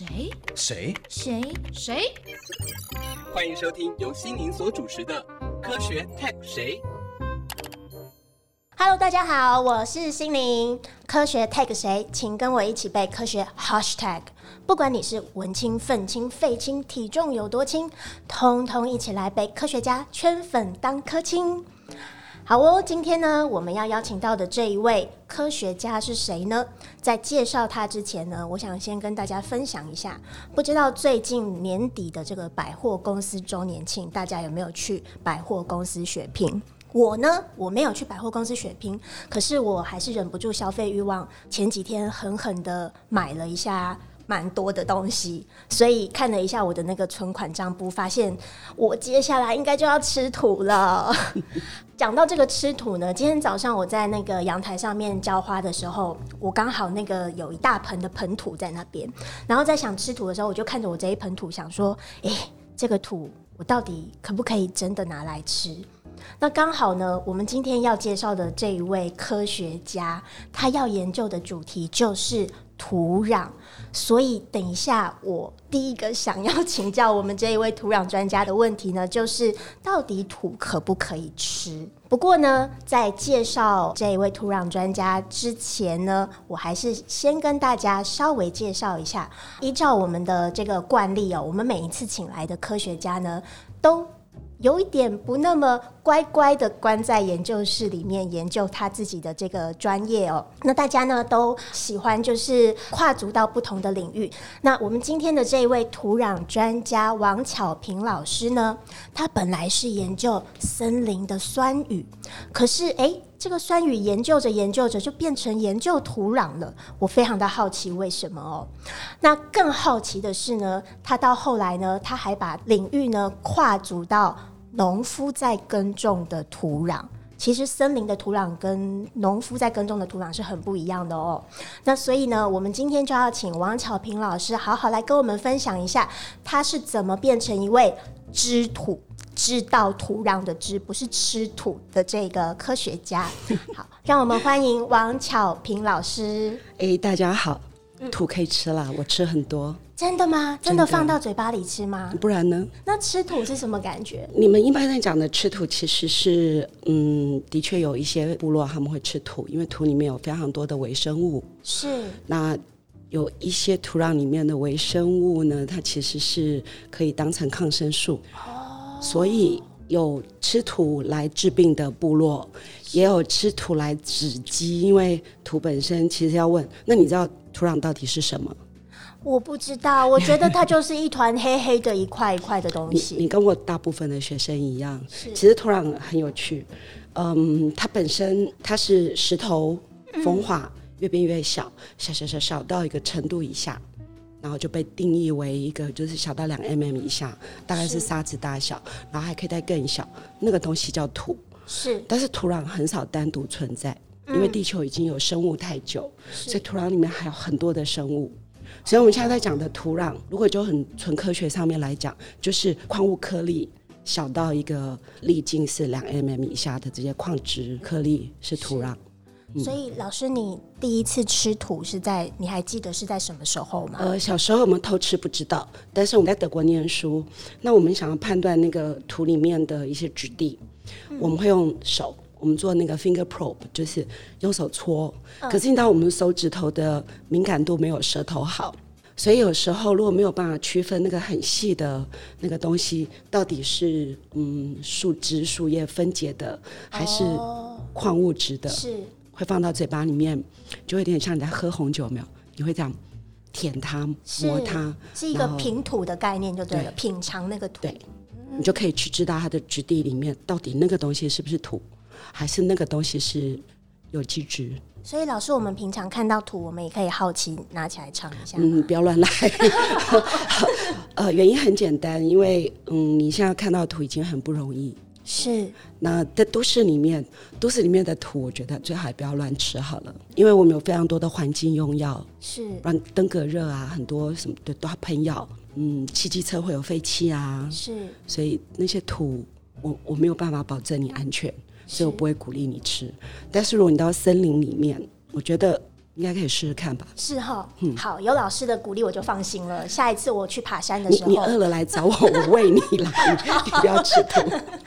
谁谁？谁？谁？欢迎收听由心灵所主持的《科学 Tech 谁》。Hello，大家好，我是心灵科学 tag 谁，请跟我一起背科学 hashtag。不管你是文青、愤青、废青，体重有多轻，通通一起来背科学家圈粉当科青。好哦，今天呢，我们要邀请到的这一位科学家是谁呢？在介绍他之前呢，我想先跟大家分享一下，不知道最近年底的这个百货公司周年庆，大家有没有去百货公司血拼？我呢，我没有去百货公司血拼，可是我还是忍不住消费欲望，前几天狠狠的买了一下蛮多的东西，所以看了一下我的那个存款账簿，发现我接下来应该就要吃土了。讲到这个吃土呢，今天早上我在那个阳台上面浇花的时候，我刚好那个有一大盆的盆土在那边，然后在想吃土的时候，我就看着我这一盆土，想说，诶，这个土我到底可不可以真的拿来吃？那刚好呢，我们今天要介绍的这一位科学家，他要研究的主题就是土壤。所以等一下，我第一个想要请教我们这一位土壤专家的问题呢，就是到底土可不可以吃？不过呢，在介绍这一位土壤专家之前呢，我还是先跟大家稍微介绍一下，依照我们的这个惯例哦，我们每一次请来的科学家呢，都有一点不那么乖乖的关在研究室里面研究他自己的这个专业哦。那大家呢都喜欢就是跨足到不同的领域。那我们今天的这一位土壤专家王巧平老师呢，他本来是研究森林的酸雨，可是诶，这个酸雨研究着研究着就变成研究土壤了。我非常的好奇为什么哦。那更好奇的是呢，他到后来呢，他还把领域呢跨足到农夫在耕种的土壤。其实森林的土壤跟农夫在耕种的土壤是很不一样的哦。那所以呢，我们今天就要请王巧平老师好好来跟我们分享一下，他是怎么变成一位知土。知道土壤的知，不是吃土的这个科学家。好，让我们欢迎王巧平老师。哎，大家好，土可以吃啦，我吃很多。真的吗？真的放到嘴巴里吃吗？不然呢？那吃土是什么感觉？你们一般在讲的吃土，其实是嗯，的确有一些部落他们会吃土，因为土里面有非常多的微生物。是。那有一些土壤里面的微生物呢，它其实是可以当成抗生素。哦所以有吃土来治病的部落，也有吃土来止饥，因为土本身其实要问，那你知道土壤到底是什么？我不知道，我觉得它就是一团黑黑的一块一块的东西。你你跟我大部分的学生一样，其实土壤很有趣。嗯，它本身它是石头风化，越变越小，小小小小到一个程度以下。然后就被定义为一个，就是小到两 mm 以下，大概是沙子大小，然后还可以再更小，那个东西叫土。是，但是土壤很少单独存在，因为地球已经有生物太久，所以土壤里面还有很多的生物。所以我们现在在讲的土壤，如果就很纯科学上面来讲，就是矿物颗粒小到一个粒径是两 mm 以下的这些矿质颗粒是土壤。所以，老师，你第一次吃土是在你还记得是在什么时候吗？呃，小时候我们偷吃不知道，但是我们在德国念书，那我们想要判断那个土里面的一些质地，我们会用手，我们做那个 finger probe，就是用手搓。可是你知道，我们手指头的敏感度没有舌头好，所以有时候如果没有办法区分那个很细的那个东西到底是嗯树枝树叶分解的，还是矿物质的，是。会放到嘴巴里面，就有点像你在喝红酒，没有？你会这样舔它、摸它，是一个品土的概念，就对了。品尝那个土，对，你就可以去知道它的质地里面到底那个东西是不是土，还是那个东西是有机质。所以，老师，我们平常看到土，我们也可以好奇拿起来尝一下。嗯，不要乱来。呃，原因很简单，因为嗯，你现在看到土已经很不容易。是，那在都市里面，都市里面的土，我觉得最好不要乱吃好了，因为我们有非常多的环境用药，是，让登革热啊，很多什么的都要喷药，嗯，汽机车会有废气啊，是，所以那些土，我我没有办法保证你安全，所以我不会鼓励你吃。但是如果你到森林里面，我觉得应该可以试试看吧。是哈，好，有老师的鼓励我就放心了。下一次我去爬山的时候，你饿了来找我，我喂你来，你不要吃土。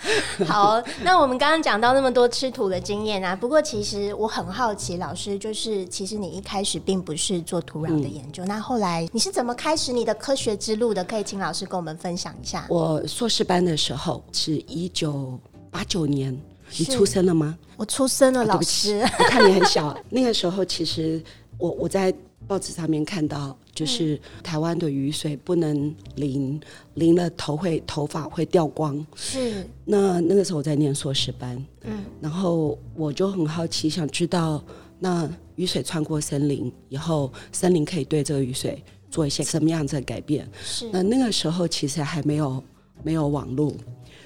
好，那我们刚刚讲到那么多吃土的经验啊，不过其实我很好奇，老师就是其实你一开始并不是做土壤的研究，那后来你是怎么开始你的科学之路的？可以请老师跟我们分享一下。我硕士班的时候是一九八九年，你出生了吗？我出生了，老师，我看你很小，那个时候其实我我在报纸上面看到，就是台湾的雨水不能淋，淋了头会头发会掉光。是。那那个时候我在念硕士班，嗯，然后我就很好奇，想知道那雨水穿过森林以后，森林可以对这个雨水做一些什么样子的改变？是。那那个时候其实还没有没有网络，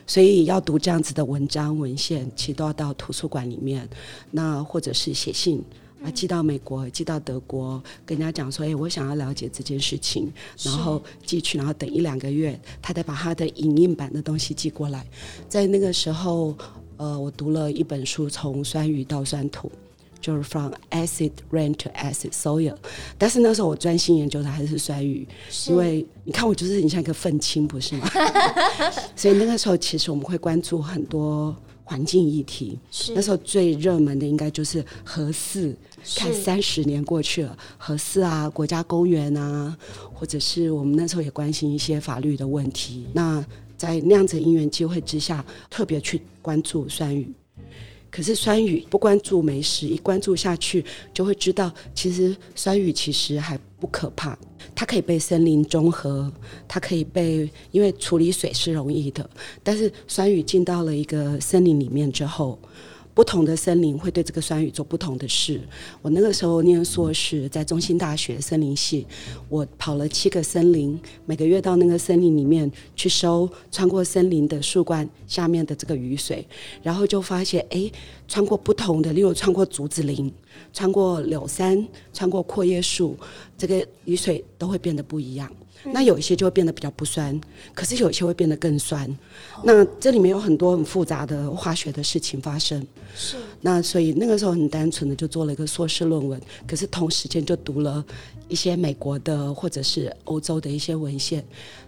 所以要读这样子的文章文献，其实都要到图书馆里面，那或者是写信。啊，寄到美国，寄到德国，跟人家讲说，哎、我想要了解这件事情，然后寄去，然后等一两个月，他再把他的影印版的东西寄过来。在那个时候，呃，我读了一本书，从酸雨到酸土，就是 From Acid Rain to Acid Soil。但是那时候我专心研究的还是酸雨，因为你看我就是很像一个愤青，不是吗？所以那个时候其实我们会关注很多环境议题。是那时候最热门的应该就是核四，看三十年过去了，核四啊，国家公园啊，或者是我们那时候也关心一些法律的问题。那在那样子的因缘机会之下，特别去关注酸雨。可是酸雨不关注没事，一关注下去就会知道，其实酸雨其实还不可怕，它可以被森林中和，它可以被因为处理水是容易的，但是酸雨进到了一个森林里面之后。不同的森林会对这个酸雨做不同的事。我那个时候念硕士，在中心大学森林系，我跑了七个森林，每个月到那个森林里面去收穿过森林的树冠下面的这个雨水，然后就发现，哎，穿过不同的，例如穿过竹子林、穿过柳杉、穿过阔叶树，这个雨水都会变得不一样。那有一些就会变得比较不酸，可是有一些会变得更酸。那这里面有很多很复杂的化学的事情发生。是那所以那个时候很单纯的就做了一个硕士论文，可是同时间就读了一些美国的或者是欧洲的一些文献。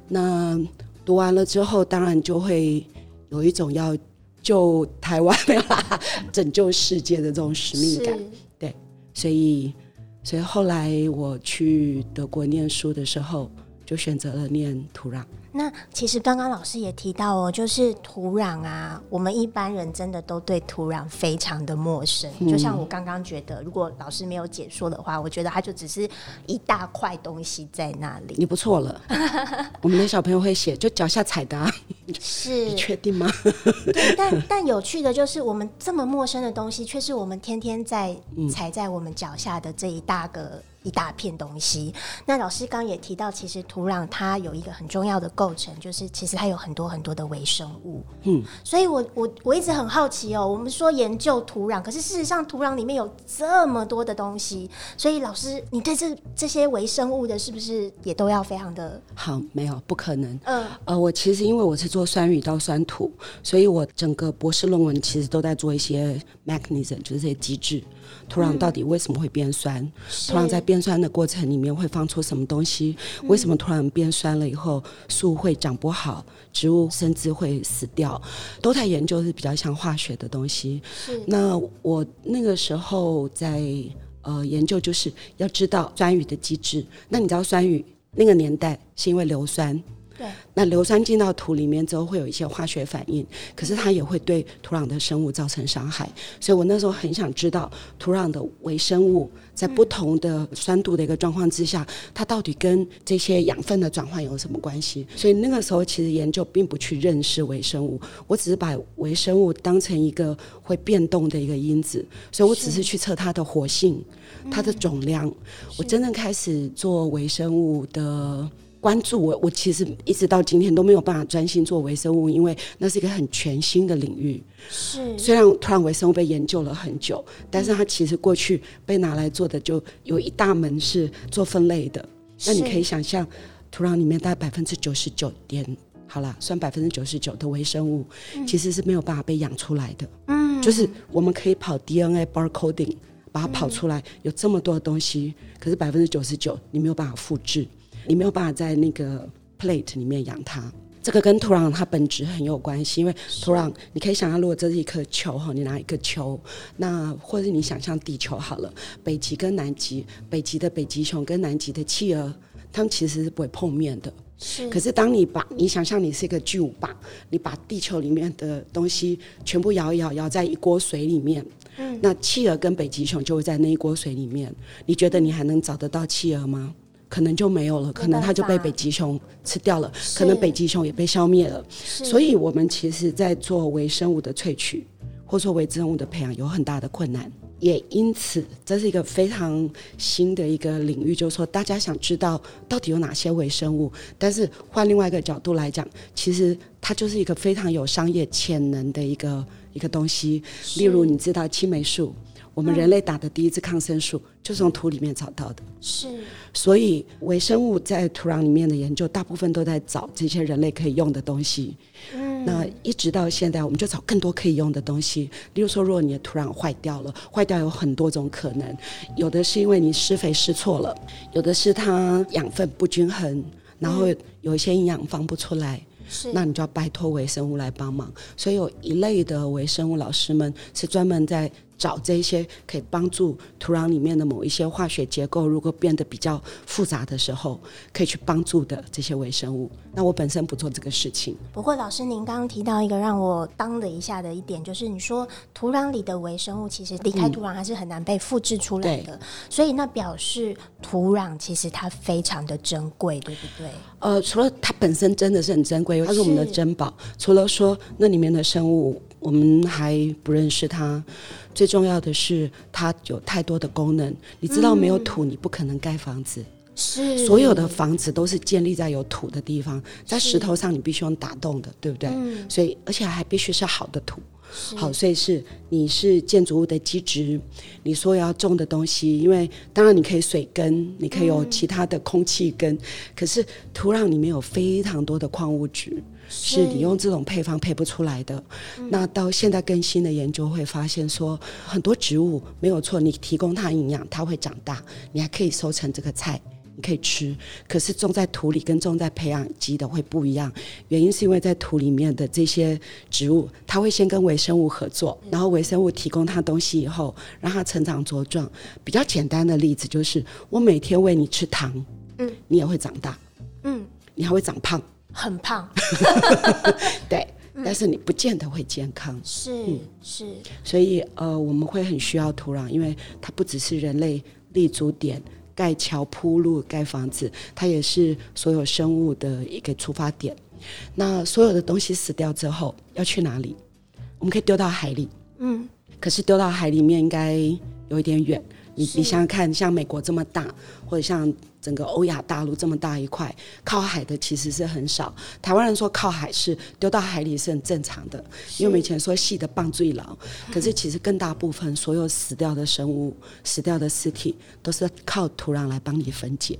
那读完了之后，当然就会有一种要救台湾没有啦，拯救世界的这种使命感。对所以，所以后来我去德国念书的时候，就选择了念土壤。那其实刚刚老师也提到哦，就是土壤啊，我们一般人真的都对土壤非常的陌生。就像我刚刚觉得，如果老师没有解说的话，我觉得它就只是一大块东西在那里。你不错了，我们的小朋友会写，就脚下踩的、啊，是你，确定吗？对，但 但有趣的就是，我们这么陌生的东西，却是我们天天在嗯踩在我们脚下的这一大个一大片东西。那老师刚也提到，其实土壤它有一个很重要的构成，就是其实它有很多很多的微生物。嗯，所以我我我一直很好奇哦，我们说研究土壤，可是事实上土壤里面有这么多的东西，所以老师，你对这这些微生物的，是不是也都要非常的好，没有，不可能。嗯呃，我其实因为我是做酸雨到酸土，所以我整个博士论文其实都在做一些 mechanism，就是这些机制。土壤到底为什么会变酸？土壤在变酸的过程里面会放出什么东西？为什么突然变酸了以后树会长不好，植物甚至会死掉？都在研究是比较像化学的东西。那我那个时候在呃研究，就是要知道酸雨的机制。那你知道酸雨那个年代是因为硫酸，对那硫酸进到土里面之后会有一些化学反应，可是它也会对土壤的生物造成伤害。所以我那时候很想知道土壤的微生物在不同的酸度的一个状况之下，它到底跟这些养分的转换有什么关系？所以那个时候其实研究并不去认识微生物，我只是把微生物当成一个会变动的一个因子，所以我只是去测它的活性、它的总量。我真正开始做微生物的。关注我，我其实一直到今天都没有办法专心做微生物，因为那是一个很全新的领域。是虽然突然微生物被研究了很久，但是它其实过去被拿来做的就有一大门是做分类的。那你可以想象，土壤里面大概百分之九十九点，好啦，算百分之九十九的微生物，其实是没有办法被养出来的。嗯就是我们可以跑 DNA barcoding，把它跑出来，有这么多的东西，可是百分之九十九你没有办法复制，你没有办法在那个 plate 里面养它。这个跟土壤它本质很有关系，因为土壤你可以想象，如果这是一颗球哈，你拿一个球，那或者你想象地球好了，北极跟南极，北极的北极熊跟南极的企鹅，它们其实是不会碰面的。是，可是当你把你想象你是一个巨无霸，你把地球里面的东西全部摇一摇，摇在一锅水里面，嗯，那企鹅跟北极熊就会在那一锅水里面。你觉得你还能找得到企鹅吗？可能就没有了，可能它就被北极熊吃掉了，可能北极熊也被消灭了。所以，我们其实在做微生物的萃取，或者说微生物的培养，有很大的困难。也因此，这是一个非常新的一个领域，就是说，大家想知道到底有哪些微生物。但是换另外一个角度来讲，其实它就是一个非常有商业潜能的一个一个东西。例如，你知道青霉素。我们人类打的第一支抗生素就是从土里面找到的，是。所以微生物在土壤里面的研究，大部分都在找这些人类可以用的东西。嗯。那一直到现在，我们就找更多可以用的东西。例如说，如果你的土壤坏掉了，坏掉有很多种可能，有的是因为你施肥施错了，有的是它养分不均衡，然后有一些营养放不出来。是。那你就要拜托微生物来帮忙。所以有一类的微生物老师们是专门在。找这些可以帮助土壤里面的某一些化学结构，如果变得比较复杂的时候，可以去帮助的这些微生物。那我本身不做这个事情。不过，老师您刚刚提到一个让我当了一下的一点，就是你说土壤里的微生物其实离开土壤还是很难被复制出来的，所以那表示土壤其实它非常的珍贵，对不对？呃，除了它本身真的是很珍贵，它是我们的珍宝。除了说那里面的生物。我们还不认识它，最重要的是它有太多的功能。你知道，没有土你不可能盖房子，是。所有的房子都是建立在有土的地方，在石头上你必须用打洞的，对不对？所以而且还必须是好的土，好，所以是你是建筑物的基质，你说要种的东西，因为当然你可以水根，你可以有其他的空气根，可是土壤里面有非常多的矿物质。是你用这种配方配不出来的。那到现在更新的研究会发现说，很多植物没有错，你提供它营养，它会长大，你还可以收成这个菜，你可以吃。可是种在土里跟种在培养基的会不一样，原因是因为在土里面的这些植物，它会先跟微生物合作，然后微生物提供它东西以后，让它成长茁壮。比较简单的例子就是，我每天喂你吃糖，嗯，你也会长大，嗯，你还会长胖。很胖，对，但是你不见得会健康。是是，所以呃，我们会很需要土壤，因为它不只是人类立足点、盖桥铺路、盖房子，它也是所有生物的一个出发点。那所有的东西死掉之后要去哪里？我们可以丢到海里，嗯，可是丢到海里面应该有一点远。你你想想看，像美国这么大，或者像。整个欧亚大陆这么大一块，靠海的其实是很少。台湾人说靠海是丢到海里是很正常的，因为我们以前说细的棒最牢。可是其实更大部分所有死掉的生物、死掉的尸体，都是靠土壤来帮你分解，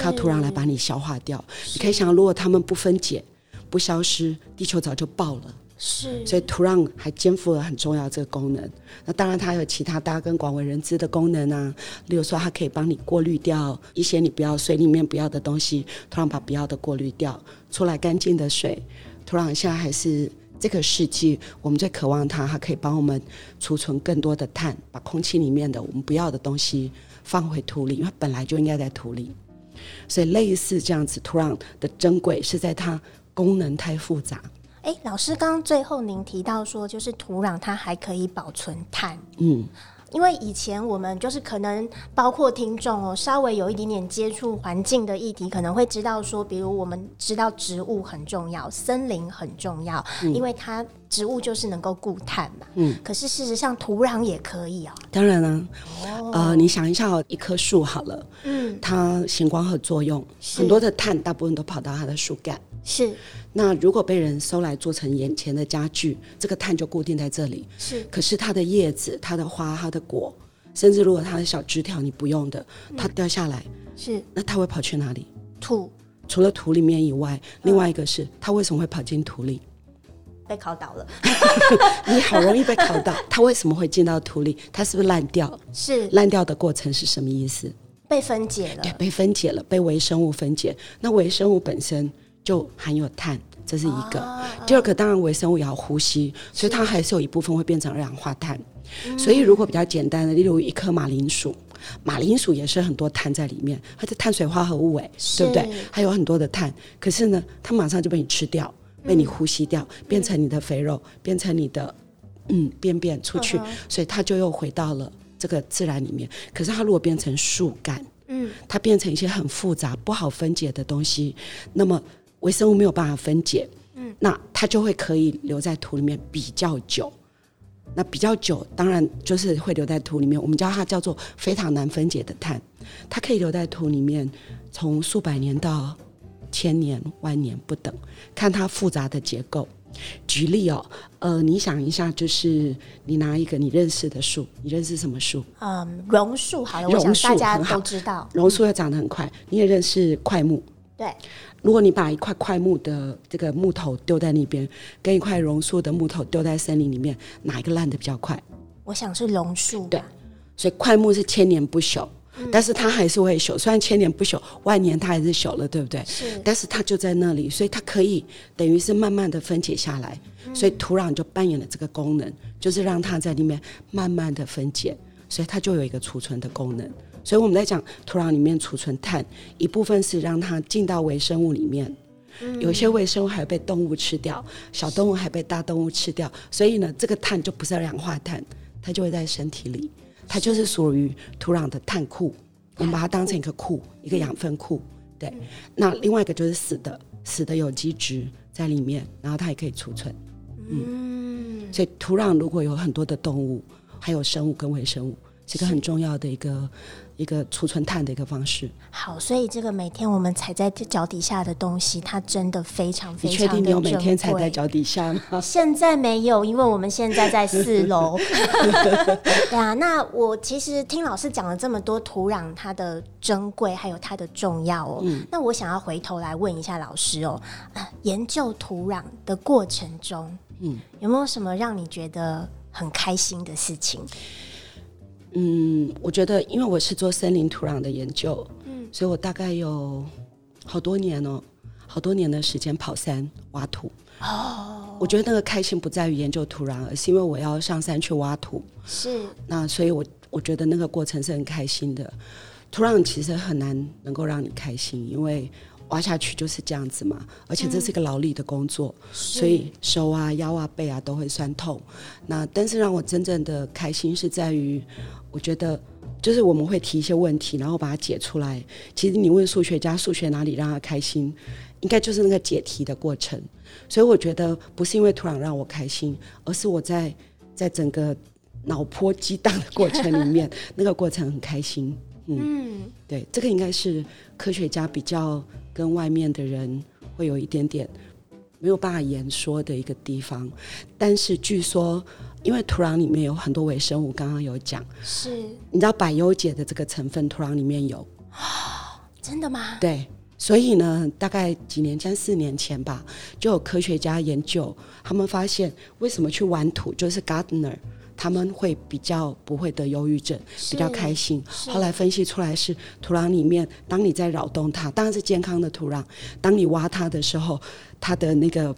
靠土壤来把你消化掉。你可以想，如果他们不分解、不消失，地球早就爆了。是，所以土壤还肩负了很重要这个功能。那当然，它有其他大家更广为人知的功能啊，例如说，它可以帮你过滤掉一些你不要水里面不要的东西，土壤把不要的过滤掉，出来干净的水。土壤现在还是这个世纪我们最渴望它，它可以帮我们储存更多的碳，把空气里面的我们不要的东西放回土里，因为本来就应该在土里。所以类似这样子，土壤的珍贵是在它功能太复杂。哎，老师，刚刚最后您提到说，就是土壤它还可以保存碳。嗯，因为以前我们就是可能包括听众哦，稍微有一点点接触环境的议题，可能会知道说，比如我们知道植物很重要，森林很重要，因为它植物就是能够固碳嘛。嗯，可是事实上土壤也可以啊。当然了，呃，你想一下，一棵树好了，嗯，它行光合作用，很多的碳大部分都跑到它的树干。是，那如果被人收来做成眼前的家具，这个碳就固定在这里。是，可是它的叶子、它的花、它的果，甚至如果它的小枝条你不用的，它掉下来，是，那它会跑去哪里？土。除了土里面以外，另外一个是它为什么会跑进土里？被烤倒了，你好容易被烤倒，它为什么会进到土里？它是不是烂掉？是烂掉的过程是什么意思？被分解了对，，被分解了，被微生物分解。那微生物本身就含有碳，这是一个。啊第二个，当然微生物也要呼吸，所以它还是有一部分会变成二氧化碳。所以如果比较简单的，例如一颗马铃薯，马铃薯也是很多碳在里面，它是碳水化合物，哎，对不对是？还有很多的碳，可是呢，它马上就被你吃掉，被你呼吸掉，变成你的肥肉，变成你的嗯便便出去，所以它就又回到了这个自然里面。可是它如果变成树干，嗯，它变成一些很复杂、不好分解的东西，那么微生物没有办法分解，嗯，那它就会可以留在土里面比较久。那比较久，当然就是会留在土里面。我们叫它叫做非常难分解的碳，它可以留在土里面，从数百年到千年、万年不等，看它复杂的结构。举例哦，呃，你想一下，就是你拿一个你认识的树，你认识什么树？嗯，榕树好了，我榕树想大家都知道，榕树要长得很快，你也认识快木。对，如果你把一块块木的这个木头丢在那边，跟一块榕树的木头丢在森林里面，哪一个烂的比较快？我想是榕树，对所以块木是千年不朽，但是它还是会朽。虽然千年不朽，万年它还是朽了，对不对？是但是它就在那里，所以它可以等于是慢慢的分解下来，所以土壤就扮演了这个功能，就是让它在里面慢慢的分解，所以它就有一个储存的功能。所以我们在讲土壤里面储存碳，一部分是让它进到微生物里面。有些微生物还被动物吃掉，小动物还被大动物吃掉，所以呢，这个碳就不是二氧化碳，它就会在身体里，它就是属于土壤的碳库，我们把它当成一个库，一个养分库。对，那另外一个就是死的，死的有机质在里面，然后它也可以储存。嗯，所以土壤如果有很多的动物，还有生物跟微生物，是一个很重要的一个一个储存碳的一个方式。好，所以这个每天我们踩在脚底下的东西，它真的非常非你常的确定你有每天踩在脚底下吗？现在没有，因为我们现在在四楼。对啊，那我其实听老师讲了这么多土壤它的珍贵，还有它的重要哦。那我想要回头来问一下老师哦，啊研究土壤的过程中，嗯，有没有什么让你觉得很开心的事情？嗯，我觉得因为我是做森林土壤的研究，嗯，所以我大概有好多年哦，好多年的时间跑山挖土。哦，我觉得那个开心不在于研究土壤，而是因为我要上山去挖土。是那所以我我觉得那个过程是很开心的。土壤其实很难能够让你开心，因为挖下去就是这样子嘛，而且这是一个劳力的工作，所以手啊、腰啊、背啊都会酸痛。那但是让我真正的开心是在于，我觉得就是我们会提一些问题，然后把它解出来。其实你问数学家，数学哪里让他开心？应该就是那个解题的过程。所以我觉得不是因为土壤让我开心，而是我在在整个脑波激荡的过程里面，那个过程很开心。嗯，对，这个应该是科学家比较跟外面的人会有一点点没有办法言说的一个地方。但是据说，因为土壤里面有很多微生物，刚刚有讲，是你知道百优解的这个成分，土壤里面有。真的吗？对，所以呢，大概几年前、四年前吧，就有科学家研究，他们发现为什么去玩土，就是 gardener。他们会比较不会得忧郁症，比较开心。后来分析出来是土壤里面，当你在扰动它，当然是健康的土壤。当你挖它的时候，它的那个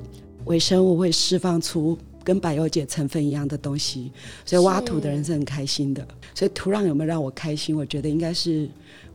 微生物会释放出跟百油解成分一样的东西，所以挖土的人是很开心的。所以土壤有没有让我开心？我觉得应该是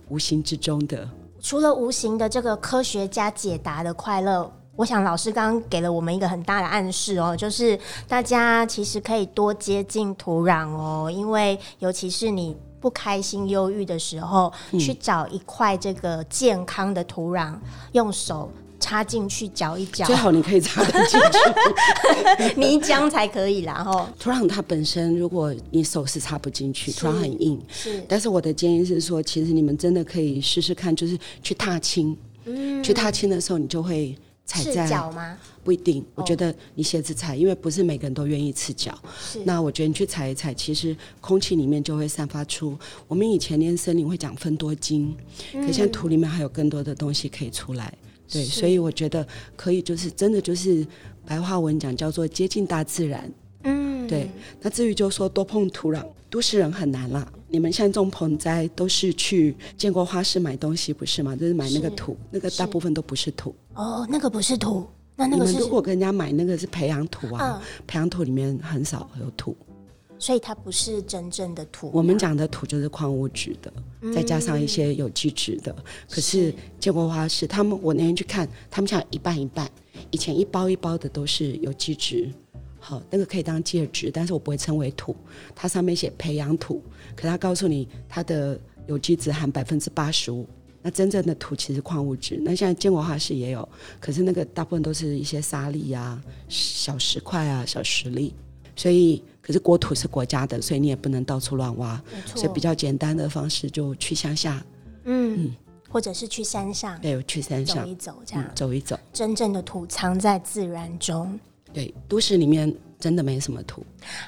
无形之中的。除了无形的这个科学家解答的快乐，我想老师刚刚给了我们一个很大的暗示哦，就是大家其实可以多接近土壤哦，因为尤其是你不开心、忧郁的时候，去找一块这个健康的土壤，用手。插进去搅一搅最，好你可以插得进去。泥浆才可以啦吼。土壤它本身，如果你手是插不进去，土壤很硬。是但是我的建议是说，其实你们真的可以试试看，就是去踏青。嗯，去踏青的时候，你就会踩在脚吗？不一定。我觉得你鞋子踩，因为不是每个人都愿意赤脚。是那我觉得你去踩一踩，其实空气里面就会散发出我们以前练森林会讲分多精，可现在土里面还有更多的东西可以出来。对，所以我觉得可以，就是真的就是白话文讲叫做接近大自然。嗯，对，那至于就说多碰土壤，都市人很难啦。你们像种盆栽都是去建国花市买东西不是吗？就是买那个土，那个大部分都不是土。哦，那个不是土，那那个是你们如，果跟人家买那个是培养土啊，嗯，培养土里面很少有土。所以它不是真正的土。我们讲的土就是矿物质的，再加上一些有机质的。可是是建国花市，他们我那天去看，他们像一半一半，以前一包一包的都是有机质。好，那个可以当介质，但是我不会称为土，它上面写培养土，可它告诉你它的有机质含百分之八十五。那真正的土其实矿物质，那现在建国花市也有，可是那个大部分都是一些沙粒啊、小石块啊、小石粒，所以可是国土是国家的，所以你也不能到处乱挖，所以比较简单的方式就去乡下，嗯，或者是去山上对，去山走上一走，这嗯样。走一走。真正的土藏在自然中。对，都市里面真的没什么图。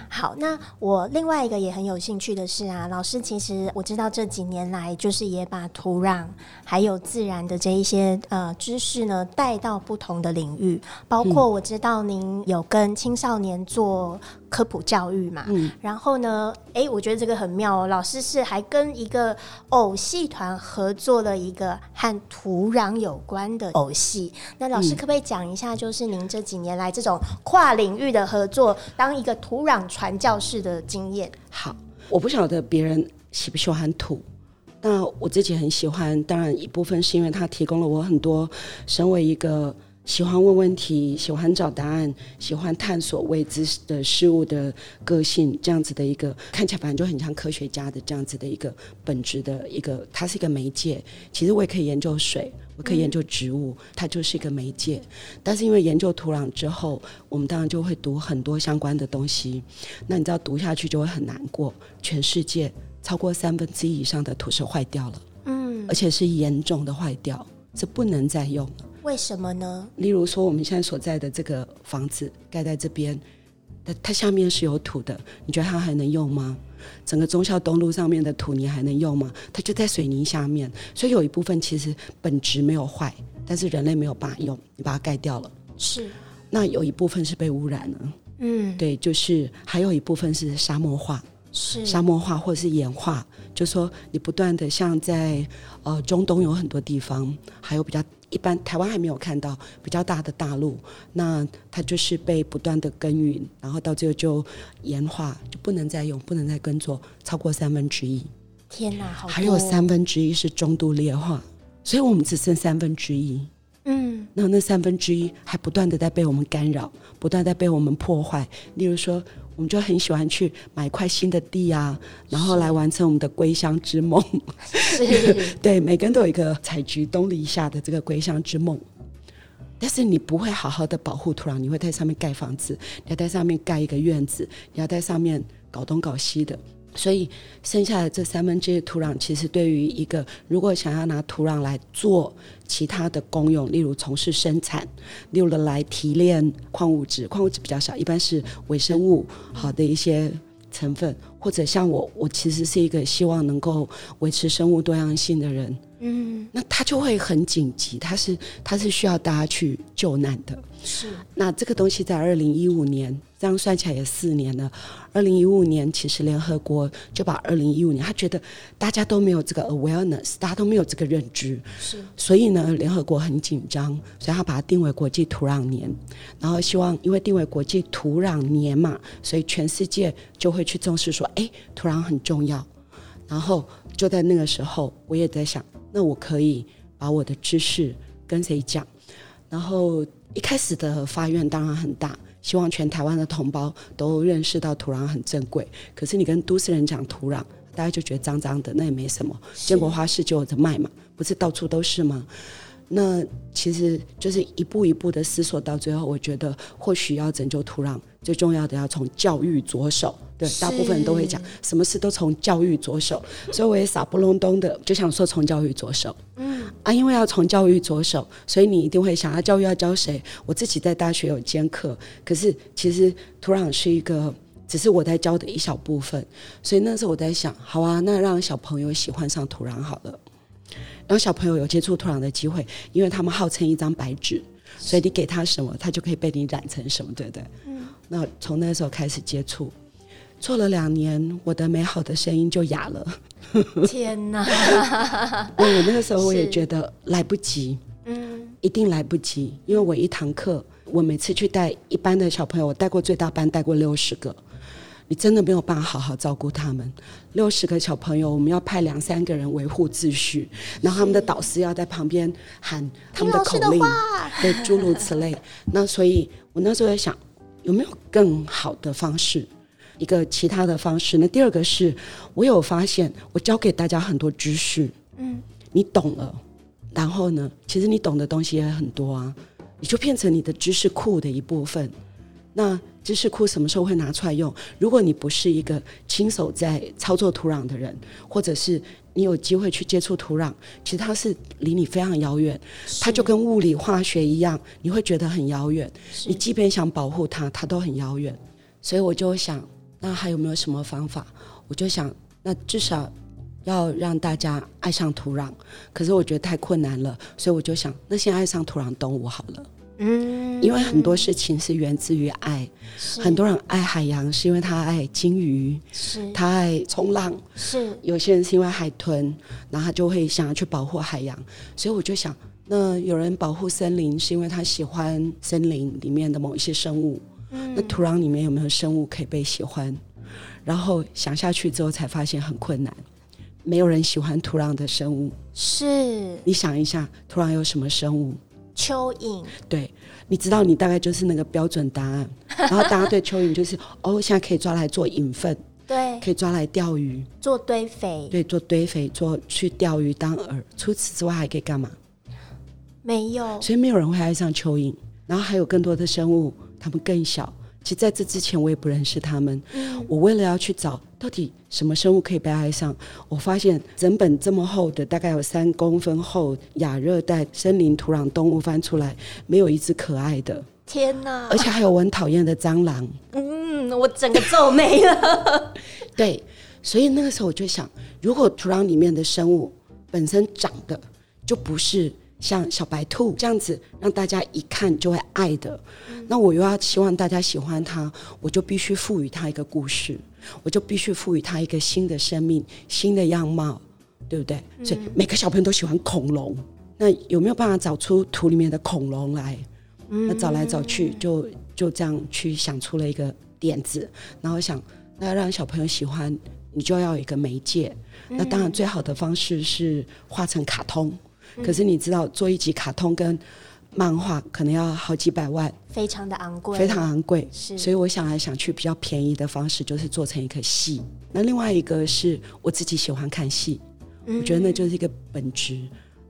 好，那我另外一个也很有兴趣的是啊，老师其实我知道这几年来，就是也把土壤还有自然的这一些呃知识呢带到不同的领域，包括我知道您有跟青少年做科普教育嘛，嗯然后呢，诶，我觉得这个很妙哦，老师是还跟一个偶戏团合作了一个和土壤有关的偶戏。那老嗯师可不可以讲一下，就是您这几年来这种跨领域的合作，当一个土壤传教士的经验？好，我不晓得别人喜不喜欢土，那我自己很喜欢。当然，一部分是因为它提供了我很多，身为一个喜欢问问题、喜欢找答案、喜欢探索未知的事物的个性，这样子的一个看起来反正就很像科学家的这样子的一个本质的一个，它是一个媒介。其实我也可以研究水，我可以研究植物，它就是一个媒介。但是因为研究土壤之后，我们当然就会读很多相关的东西。那你知道读下去就会很难过，全世界超过三分之一以上的土是坏掉了，嗯，而且是严重的坏掉，是不能再用了。为什么呢？例如说，我们现在所在的这个房子盖在这边，它它下面是有土的，你觉得它还能用吗？整个忠孝东路上面的土泥还能用吗？它就在水泥下面，所以有一部分其实本质没有坏，但是人类没有办法用，你把它盖掉了。是，那有一部分是被污染了，嗯，对，就是还有一部分是沙漠化。是，沙漠化或者是盐化，就说你不断的像在呃中东有很多地方，还有比较一般台湾还没有看到比较大的大陆，那它就是被不断的耕耘，然后到最后就盐化，就不能再用，不能再耕作，超过三分之一，天哪，好，还有三，分之一是中度劣化，所以我们只剩三分之一。嗯，那那三分之一还不断的在被我们干扰，不断在被我们破坏。例如说，我们就很喜欢去买一块新的地啊，然后来完成我们的归乡之梦。是，对，每个人都有一个采菊东篱下的这个归乡之梦。但是你不会好好的保护土壤，你会在上面盖房子，你要在上面盖一个院子，你要在上面搞东搞西的。所以剩下的这三分之一的土壤，其实对于一个如果想要拿土壤来做其他的功用，例如从事生产，例如来提炼矿物质，矿物质比较少，一般是微生物好的一些成分，或者像我，我其实是一个希望能够维持生物多样性的人，嗯，那他就会很紧急，他是他是需要大家去救难的。是，那这个东西在二零一五年，这样算起来也四年了。二零一五年，其实联合国就把二零一五年，他觉得大家都没有这个 awareness，大家都没有这个认知，是，所以呢，联合国很紧张，所以他把它定为国际土壤年，然后希望因为定为国际土壤年嘛，所以全世界就会去重视说，哎，土壤很重要。然后就在那个时候，我也在想，那我可以把我的知识跟谁讲？然后一开始的发愿当然很大，希望全台湾的同胞都认识到土壤很珍贵。可是你跟都市人讲土壤，大家就觉得脏脏的，那也没什么。建国花市就有的卖嘛，不是到处都是吗？那其实就是一步一步的思索，到最后，我觉得或许要拯救土壤，最重要的要从教育着手。对，大部分人都会讲，什么事都从教育着手，所以我也傻不隆咚的就想说从教育着手。嗯啊，因为要从教育着手，所以你一定会想要教育要教谁？我自己在大学有兼课，可是其实土壤是一个。只是我在教的一小部分，所以那时候我在想，好啊，那让小朋友喜欢上土壤好了。然后小朋友有接触土壤的机会，因为他们号称一张白纸，所以你给他什么，他就可以被你染成什么，对不对？嗯。那从那时候开始接触，做了两年，我的美好的声音就哑了。天哪！我那个时候我也觉得来不及，嗯，一定来不及，因为我一堂课，我每次去带一班的小朋友，我带过最大班带过六十个。你真的没有办法好好照顾他们，六十个小朋友，我们要派两三个人维护秩序，然后他们的导师要在旁边喊他们的口令，对，诸如此类。那所以我那时候在想，有没有更好的方式，一个其他的方式？那第二个是，我有发现，我教给大家很多知识，嗯，你懂了，然后呢，其实你懂的东西也很多啊，你就变成你的知识库的一部分。那知识库什么时候会拿出来用？如果你不是一个亲手在操作土壤的人，或者是你有机会去接触土壤，其实它是离你非常遥远，它就跟物理化学一样，你会觉得很遥远。你即便想保护它，它都很遥远。所以我就想，那还有没有什么方法？我就想，那至少要让大家爱上土壤。可是我觉得太困难了，所以我就想，那先爱上土壤动物好了。嗯，因为很多事情是源自于爱，很多人爱海洋是因为他爱鲸鱼，是他爱冲浪，是有些人是因为海豚，然后他就会想要去保护海洋。所以我就想，那有人保护森林是因为他喜欢森林里面的某一些生物，那土壤里面有没有生物可以被喜欢？然后想下去之后才发现很困难，没有人喜欢土壤的生物。是，你想一下，土壤有什么生物？蚯蚓，对，你知道你大概就是那个标准答案。然后大家对蚯蚓就是哦，现在可以抓来做引粪，对，可以抓来钓鱼，做堆肥，对，做堆肥，做去钓鱼当饵。除此之外还可以干嘛？没有，所以没有人会爱上蚯蚓。然后还有更多的生物，它们更小。其实在这之前我也不认识他们。我为了要去找到底什么生物可以被爱上，我发现整本这么厚的，大概有三公分厚亚热带森林土壤动物翻出来，没有一只可爱的。天哪！而且还有我很讨厌的蟑螂。嗯，我整个皱眉了。对，所以那个时候我就想，如果土壤里面的生物本身长的就不是。像小白兔这样子，让大家一看就会爱的，那我又要希望大家喜欢它，我就必须赋予它一个故事，我就必须赋予它一个新的生命、新的样貌，对不对？所以每个小朋友都喜欢恐龙，那有没有办法找出图里面的恐龙来？那找来找去，就就这样去想出了一个点子，然后想，那要让小朋友喜欢，你就要有一个媒介。那当然，最好的方式是画成卡通。可是你知道，做一集卡通跟漫画可能要好几百万，非常的昂贵，非常昂贵。是，所以我想来想去，比较便宜的方式就是做成一个戏。那另外一个是我自己喜欢看戏，我觉得那就是一个本质。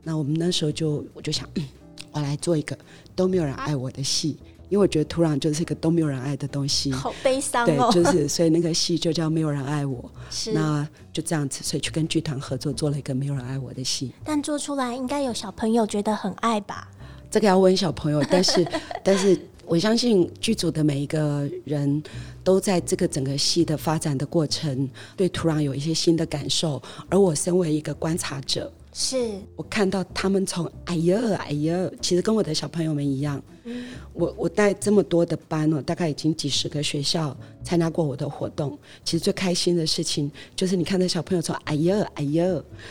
那我们那时候就我就想，我来做一个都没有人爱我的戏。因为我觉得土壤就是一个都没有人爱的东西，好悲伤哦。对，就是 所以那个戏就叫没有人爱我。是，那就这样子，所以去跟剧团合作做了一个没有人爱我的戏。但做出来应该有小朋友觉得很爱吧？这个要问小朋友。但是，但是我相信剧组的每一个人都在这个整个戏的发展的过程，对土壤有一些新的感受。而我身为一个观察者。是我看到他们从哎呀哎呀，其实跟我的小朋友们一样。嗯，我我带这么多的班哦，大概已经几十个学校参加过我的活动。其实最开心的事情就是你看到小朋友从哎呀哎呀，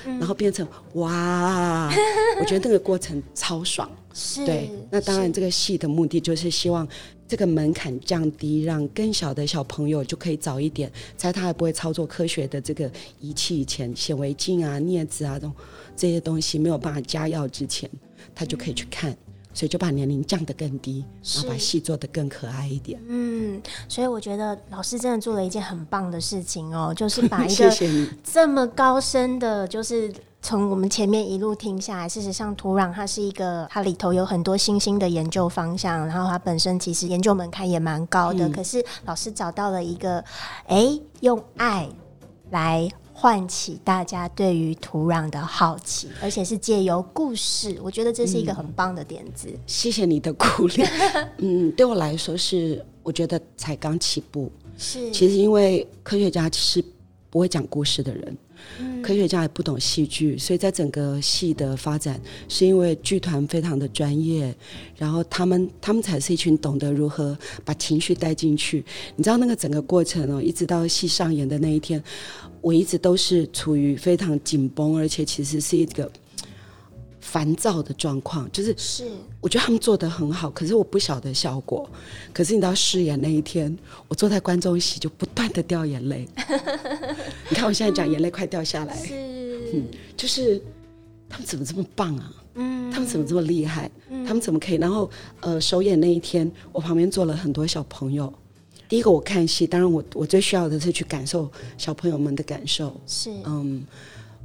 然后变成哇，我觉得那个过程超爽。是，对。那当然，这个戏的目的就是希望这个门槛降低，让更小的小朋友就可以早一点，在他还不会操作科学的这个仪器以前，显微镜啊、镊子啊这种。这些东西没有办法加药之前，他就可以去看，所以就把年龄降得更低，然后把戏做得更可爱一点。嗯，所以我觉得老师真的做了一件很棒的事情哦，就是把一个这么高深的，就是从我们前面一路听下来，事实上土壤它是一个，它里头有很多新兴的研究方向，然后它本身其实研究门槛也蛮高的，可是老师找到了一个，哎，用爱来。唤起大家对于土壤的好奇，而且是借由故事，我觉得这是一个很棒的点子。谢谢你的鼓励。嗯，对我来说是，我觉得才刚起步。是，其实因为科学家是不会讲故事的人，科学家也不懂戏剧，所以在整个戏的发展，是因为剧团非常的专业，然后他们他们才是一群懂得如何把情绪带进去。你知道那个整个过程哦，一直到戏上演的那一天，我一直都是处于非常紧绷，而且其实是一个烦躁的状况，就是是我觉得他们做的很好，可是我不晓得效果。可是你到试演那一天，我坐在观众席就不断的掉眼泪。你看我现在讲眼泪快掉下来，是，就是他们怎么这么棒啊？嗯他们怎么这么厉害？他们怎么可以？然后呃，首演那一天，我旁边坐了很多小朋友。第一个我看戏，当然我我最需要的是去感受小朋友们的感受。是，嗯，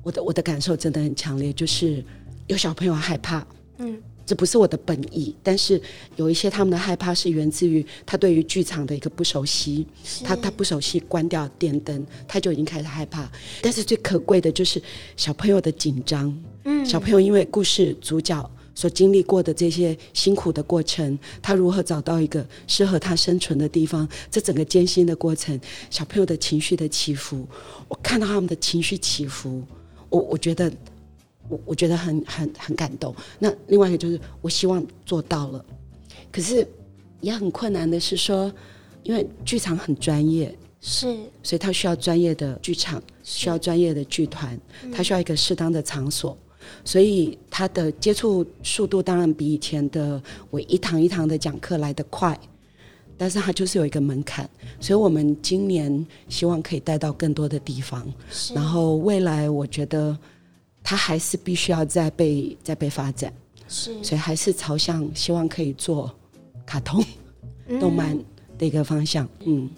我的我的感受真的很强烈，就是有小朋友害怕，嗯，这不是我的本意，但是有一些他们的害怕是源自于他对于剧场的一个不熟悉，他他不熟悉关掉电灯，他就已经开始害怕。但是最可贵的就是小朋友的紧张，嗯，小朋友因为故事主角。所经历过的这些辛苦的过程，他如何找到一个适合他生存的地方？这整个艰辛的过程，小朋友的情绪的起伏，我看到他们的情绪起伏，我我觉得，我我觉得很很很感动。那另外一个就是，我希望做到了，可是也很困难的是说，因为剧场很专业，是，所以他需要专业的剧场，需要专业的剧团，他需要一个适当的场所。所以他的接触速度当然比以前的我一堂一堂的讲课来得快，但是他就是有一个门槛，所以我们今年希望可以带到更多的地方，是。然后未来我觉得他还是必须要再被再被发展，是所以还是朝向希望可以做卡通动漫的一个方向，嗯。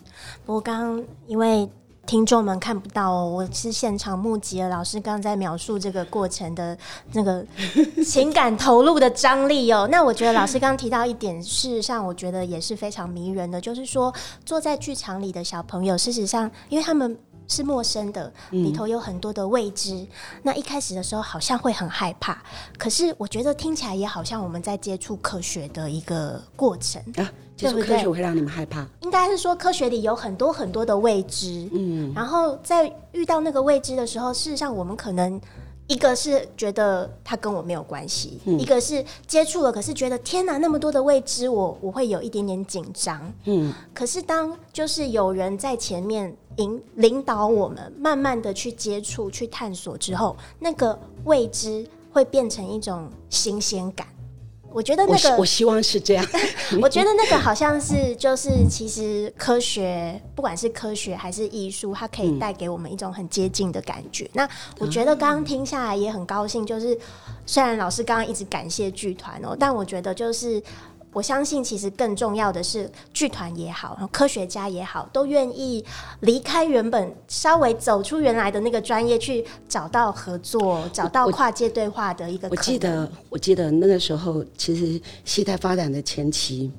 不过刚刚因为听众们看不到哦，我是现场目击了老师刚刚在描述这个过程的那个 情感投入的张力哦。那我觉得老师刚刚提到一点，事实上我觉得也是非常迷人的，就是说坐在剧场里的小朋友，事实上因为他们。是陌生的，里头有很多的未知。那一开始的时候好像会很害怕，可是我觉得听起来也好像我们在接触科学的一个过程。啊，接触科学会让你们害怕。应该是说科学里有很多很多的未知，嗯，然后在遇到那个未知的时候，事实上我们可能一个是觉得它跟我没有关系，一个是接触了，可是觉得天哪，那么多的未知，我我会有一点点紧张，嗯，可是当就是有人在前面引领导我们，慢慢的去接触、去探索之后，那个未知会变成一种新鲜感。我觉得那个希我希望是这样。我觉得那个好像是，就是其实科学，不管是科学还是艺术，它可以带给我们一种很接近的感觉。那我觉得刚刚听下来也很高兴，就是虽然老师刚刚一直感谢剧团哦，但我觉得就是。我相信，其实更重要的是，剧团也好，然后科学家也好，都愿意离开原本稍微走出原来的那个专业，去找到合作，找到跨界对话的一个可我能。记得，我记得那个时候，其实戏在发展的前期，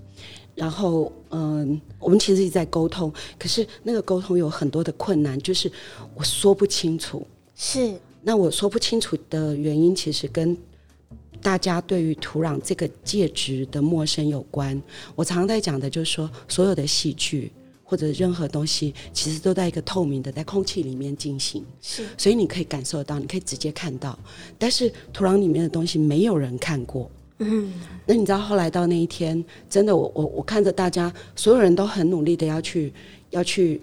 然后嗯，我们其实一直在沟通，可是那个沟通有很多的困难，就是我说不清楚。是那我说不清楚的原因，其实跟大家对于土壤这个介质的陌生有关。我常常在讲的就是说，所有的戏剧或者任何东西，其实都在一个透明的，在空气里面进行。是所以你可以感受到，你可以直接看到，但是土壤里面的东西没有人看过。嗯，那你知道后来到那一天，真的我我我看着大家所有人都很努力的要去要去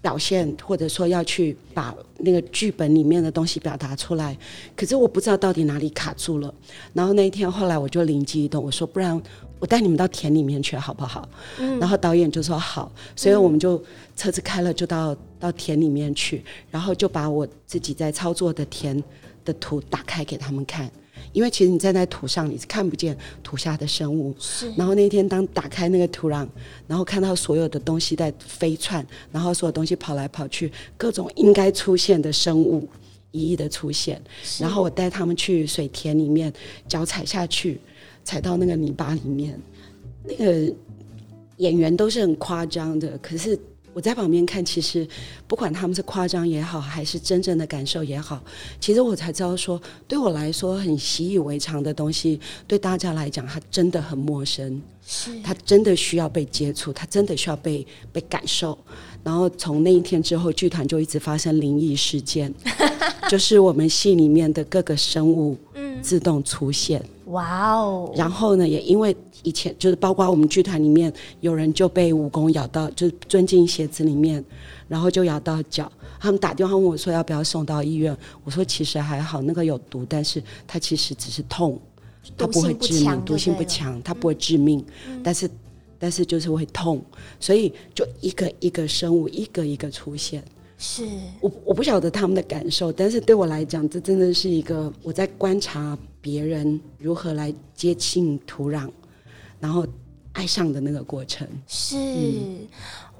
表现，或者说要去把那个剧本里面的东西表达出来，可是我不知道到底哪里卡住了。然后那一天后来我就灵机一动，我说不然我带你们到田里面去好不好？然后导演就说好，所以我们就车子开了就到到田里面去，然后就把我自己在操作的田的图打开给他们看。因为其实你站在土上，你是看不见土下的生物。是然后那天当打开那个土壤，然后看到所有的东西在飞窜，然后所有东西跑来跑去，各种应该出现的生物一一的出现。然后我带他们去水田里面，脚踩下去，踩到那个泥巴里面，那个演员都是很夸张的，可是我我在旁边看，其实不管他们是夸张也好，还是真正的感受也好，其实我才知道说，对我来说很习以为常的东西，对大家来讲，它真的很陌生，是它真的需要被接触，它真的需要被被感受。然后从那一天之后，剧团就一直发生灵异事件，就是我们戏里面的各个生物自动出现。哇哦，然后呢，也因为以前就是包括我们剧团里面有人就被蜈蚣咬到，就是钻进鞋子里面，然后就咬到脚。他们打电话问我说要不要送到医院，我说其实还好，那个有毒，但是它其实只是痛，它不会致命，毒性不强，它不会致命，但是但是就是会痛，所以就一个一个生物一个一个出现。是我我不晓得他们的感受，但是对我来讲，这真的是一个我在观察别人如何来接近土壤，然后爱上的那个过程。是，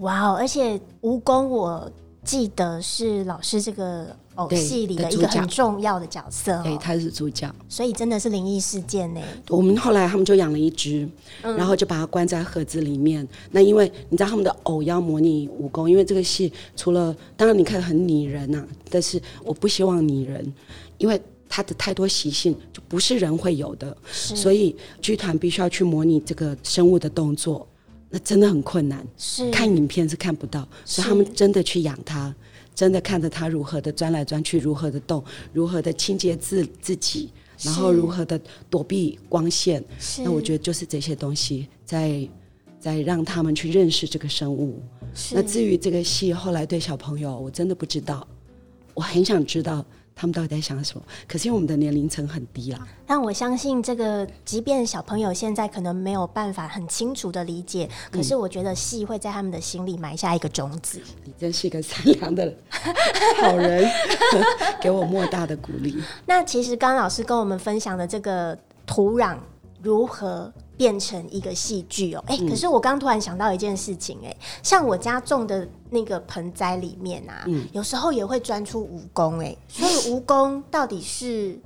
哇哦！而且蜈蚣，我记得是老师这个偶戏里的一个很重要的角色，对，他是主角，所以真的是灵异事件呢。我们后来他们就养了一只，然后就把它关在盒子里面。那因为你知道他们的偶要模拟蜈蚣，因为这个戏除了当然你看很拟人呐，但是我不希望拟人，因为它的太多习性就不是人会有的，所以剧团必须要去模拟这个生物的动作。那真的很困难，是看影片是看不到，所以他们真的去养它，真的看着它如何的钻来钻去，如何的动，如何的清洁自自己，然后如何的躲避光线。那我觉得就是这些东西在在让他们去认识这个生物。那至于这个戏后来对小朋友，我真的不知道，我很想知道。他们到底在想什么？可是因为我们的年龄层很低啦，但我相信这个，即便小朋友现在可能没有办法很清楚的理解，可是我觉得戏会在他们的心里埋下一个种子。你真是一个善良的好人，给我莫大的鼓励。那其实刚刚老师跟我们分享的这个土壤如何？变成一个戏剧哦，哎，可是我刚突然想到一件事情，哎，像我家种的那个盆栽里面啊，有时候也会钻出蜈蚣，哎，所以蜈蚣到底是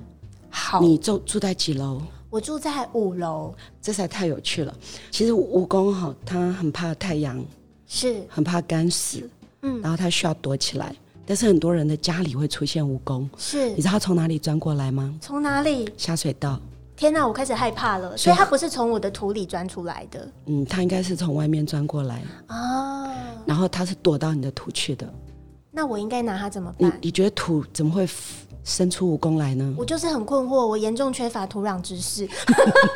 好？你住住在几楼？我住在五楼，这才太有趣了。其实蜈蚣哈，它很怕太阳，是很怕干死，嗯，然后它需要躲起来。但是很多人的家里会出现蜈蚣，是，你知道它从哪里钻过来吗？从哪里？下水道。天哪，我开始害怕了。所以它不是从我的土里钻出来的。嗯，它应该是从外面钻过来啊。然后它是躲到你的土去的。那我应该拿它怎么办？你你觉得土怎么会生出蜈蚣来呢？我就是很困惑，我严重缺乏土壤知识。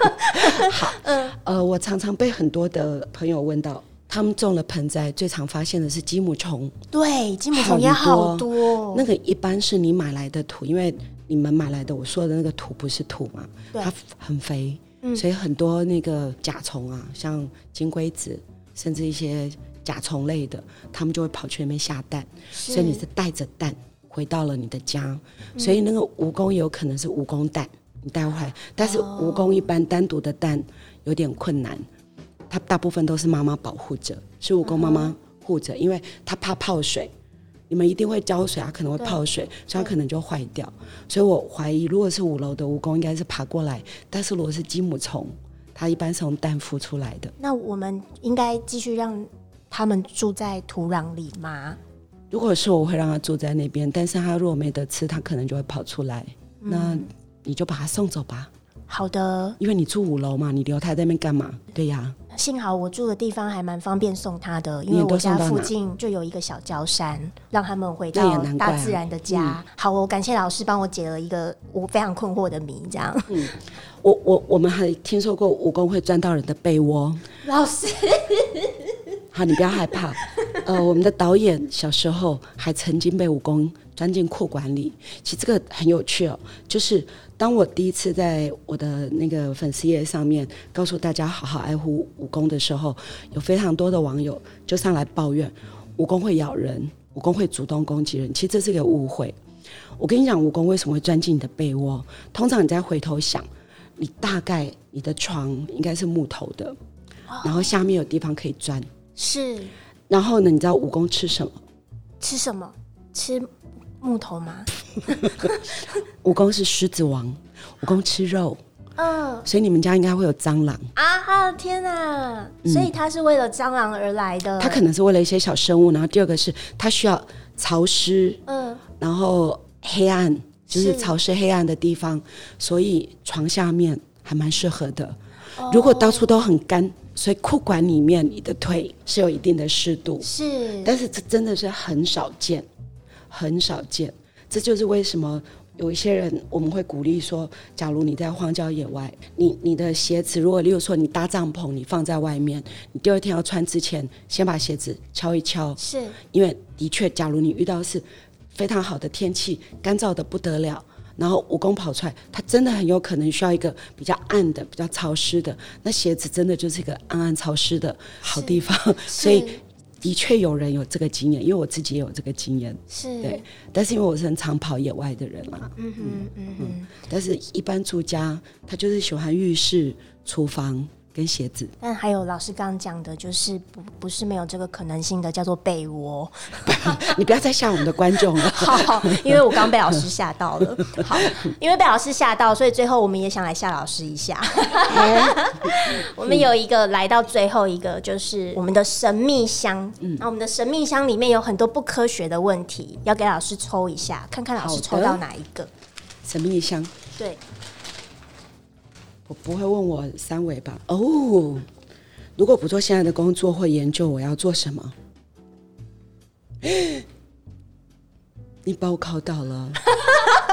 好，嗯，呃，我常常被很多的朋友问到，他们种了盆栽，最常发现的是积木虫。对，积木虫也好多。那个一般是你买来的土，因为。你们买来的我说的那个土不是土嘛？它很肥，所以很多那个甲虫啊，像金龟子，甚至一些甲虫类的，它们就会跑去那边下蛋。所以你是带着蛋回到了你的家，所以那个蜈蚣有可能是蜈蚣蛋，你带回来。但是蜈蚣一般单独的蛋有点困难，它大部分都是妈妈保护着，是蜈蚣妈妈护着，因为它怕泡水。你们一定会浇水，它可能会泡水，所以它可能就坏掉。所以我怀疑，如果是五楼的蜈蚣，应该是爬过来；但是如果是积木虫，它一般是从蛋孵出来的。那我们应该继续让它们住在土壤里吗？如果是我会让它住在那边，但是它如果没得吃，它可能就会跑出来。那你就把它送走吧。好的，因为你住五楼嘛，你留它在那边干嘛？对呀。幸好我住的地方还蛮方便送他的，因为我家附近就有一个小礁山，让他们回到大自然的家。好，我感谢老师帮我解了一个我非常困惑的谜。这样，嗯，我我我们还听说过蜈蚣会钻到人的被窝。老师，好，你不要害怕。呃，我们的导演小时候还曾经被蜈蚣钻进裤管里。其实这个很有趣哦，就是。当我第一次在我的那个粉丝页上面告诉大家好好爱护蜈蚣的时候，有非常多的网友就上来抱怨蜈蚣会咬人，蜈蚣会主动攻击人。其实这是个误会。我跟你讲，蜈蚣为什么会钻进你的被窝？通常你再回头想，你大概你的床应该是木头的，然后下面有地方可以钻。是。然后呢？你知道蜈蚣吃什么？吃什么？吃。木头吗？武功是狮子王，武功吃肉，嗯所以你们家应该会有蟑螂。啊，天哪！所以它是为了蟑螂而来的。它可能是为了一些小生物，然后第二个是它需要潮湿，嗯然后黑暗，就是是潮湿黑暗的地方，所以床下面还蛮适合的。哦如果到处都很干，所以裤管里面你的腿是有一定的湿度，是但是这真的是很少见，很少见。这就是为什么有一些人我们会鼓励说，假如你在荒郊野外，你你的鞋子如果例如说你搭帐篷，你放在外面，你第二天要穿之前，先把鞋子敲一敲，是因为的确，假如你遇到是非常好的天气，干燥的不得了。然后蜈蚣跑出来，它真的很有可能需要一个比较暗的、比较潮湿的。那鞋子真的就是一个暗暗潮湿的好地方，所以的确有人有这个经验，因为我自己也有这个经验。是，对，但是因为我是很常跑野外的人啦，嗯哼嗯嗯。但是一般住家，他就是喜欢浴室、厨房跟鞋子。但还有老师刚刚讲的，就是不不是没有这个可能性的，叫做被窝。你不要再吓我们的观众了。好，因为我刚被老师吓到了。好，因为被老师吓到，所以最后我们也想来吓老师一下。我们有一个来到最后一个，就是我们的神秘箱。那我们的神秘箱里面有很多不科学的问题，要给老师抽一下，看看老师抽到哪一个。神秘箱，对，我不会问我三维吧？哦，如果不做现在的工作或研究，我要做什么？你把我考倒了。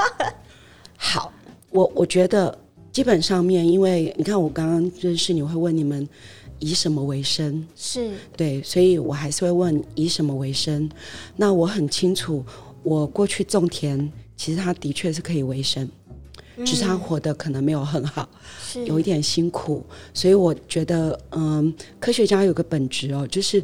好，我我觉得基本上面，因为你看我刚刚认识你会问你们以什么为生，是对，所以我还是会问以什么为生。那我很清楚，我过去种田，其实它的确是可以为生，只是它活得可能没有很好。是有一点辛苦，所以我觉得，嗯，科学家有个本质哦，就是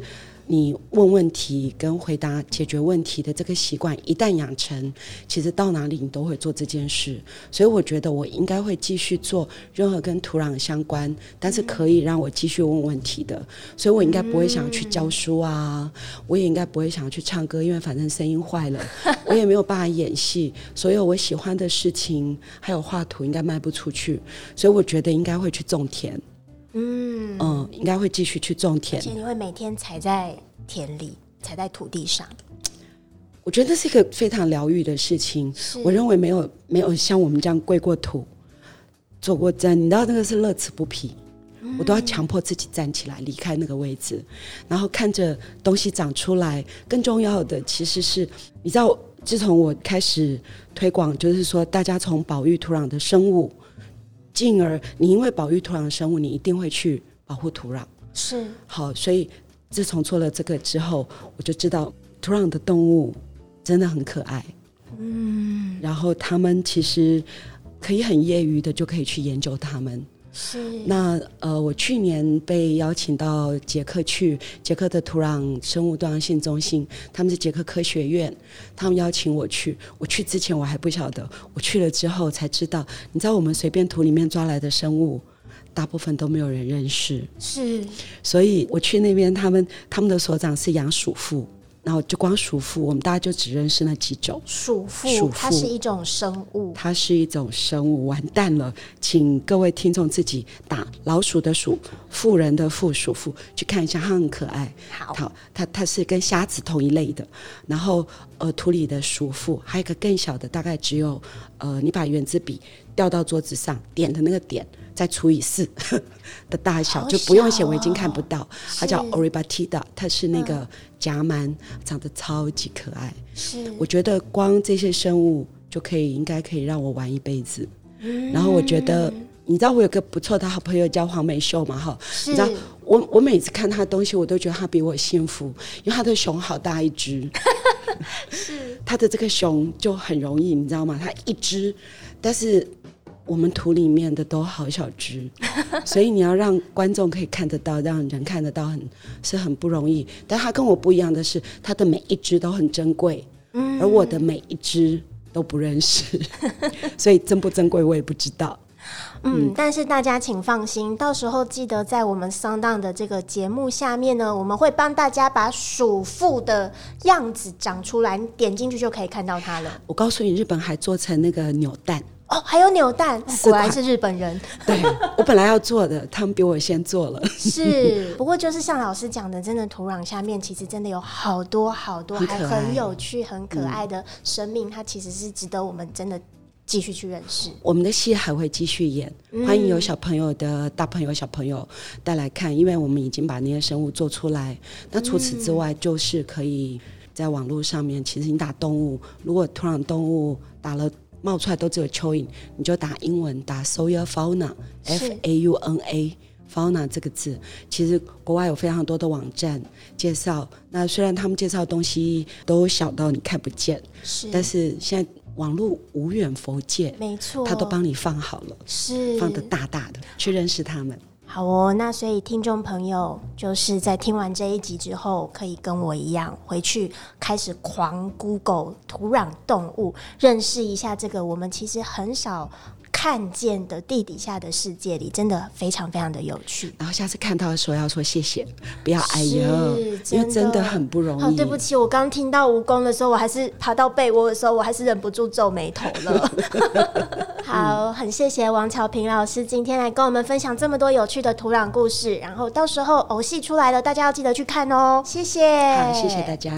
你问问题跟回答解决问题的这个习惯，一旦养成，其实到哪里你都会做这件事。所以我觉得我应该会继续做任何跟土壤相关，但是可以让我继续问问题的。所以我应该不会想去教书啊，我也应该不会想去唱歌，因为反正声音坏了，我也没有办法演戏。所有我喜欢的事情，还有画图，应该卖不出去。所以我觉得应该会去种田，嗯，嗯，应该会继续去种田而。且你会每天踩在田里，踩在土地上。我觉得这是一个非常疗愈的事情。我认为没有没有像我们这样跪过土、走过针，你知道那个是乐此不疲。我都要强迫自己站起来，离开那个位置，然后看着东西长出来。更重要的其实是，你知道，自从我开始推广，就是说大家从保育土壤的生物，进而你因为保育土壤的生物，你一定会去保护土壤。是好，所以自从做了这个之后，我就知道土壤的动物真的很可爱。嗯，然后他们其实可以很业余的就可以去研究它们。是，那呃，我去年被邀请到捷克去，捷克的土壤生物多样性中心，他们是捷克科学院，他们邀请我去。我去之前我还不晓得，我去了之后才知道，你知道我们随便土里面抓来的生物，大部分都没有人认识。是所以我去那边，他们他们的所长是杨鼠妇，然后就光鼠妇，我们大家就只认识那几种。鼠妇，鼠它是一种生物。它是一种生物，完蛋了！请各位听众自己打老鼠的鼠，富人的富，鼠妇去看一下，它很可爱。好好，它它是跟虾子同一类的。然后呃，土里的鼠妇，还有一个更小的，大概只有呃，你把圆珠笔掉到桌子上，点的那个点再除以四 的大小，好就不用写小围巾哦看不到。它叫 Oribatida，它是那个夹螨，长得超级可爱。是我觉得光这些生物就可以，应该可以让我玩一辈子。然后我觉得，你知道我有个不错的好朋友叫黄美秀嘛，哈，你知道我我每次看他的东西，我都觉得他比我幸福，因为他的熊好大一只，是他的这个熊就很容易，你知道吗？他一只，但是。我们土里面的都好小只，所以你要让观众可以看得到，让人看得到很是很不容易。但他跟我不一样的是，他的每一只都很珍贵，而我的每一只都不认识，所以珍不珍贵我也不知道。嗯，但是大家请放心，到时候记得在我们 Sound 的这个节目下面呢，我们会帮大家把鼠妇的样子长出来，你点进去就可以看到它了。我告诉你，日本还做成那个扭蛋，哦，还有扭蛋，果然是日本人。对我本来要做的，他们比我先做了。是，不过就是像老师讲的，真的土壤下面其实真的有好多好多还很有趣、很可爱的生命，它其实是值得我们真的继续去认识。我们的戏还会继续演，欢迎有小朋友的大朋友、小朋友带来看，因为我们已经把那些生物做出来。那除此之外，就是可以在网络上面，其实你打动物，如果土壤动物打了。冒出来都只有蚯蚓，你就打英文打 soya fauna，f a u n a fauna 这个字。其实国外有非常多的网站介绍，那虽然他们介绍的东西都小到你看不见，是，但是现在网络无远佛界，没错，他都帮你放好了，是放的大大的，去认识他们。好哦，那所以听众朋友就是在听完这一集之后，可以跟我一样回去开始狂 Google 土壤动物，认识一下这个我们其实很少。看见的地底下的世界里，真的非常非常的有趣。然后下次看到的时候要说谢谢，不要哎呦，因为真的很不容易。对不起，我刚听到蜈蚣的时候，我还是爬到被窝的时候，我还是忍不住皱眉头了。好，很谢谢王巧平老师今天来跟我们分享这么多有趣的土壤故事。然后到时候偶戏出来了，大家要记得去看哦。谢谢，好，谢谢大家。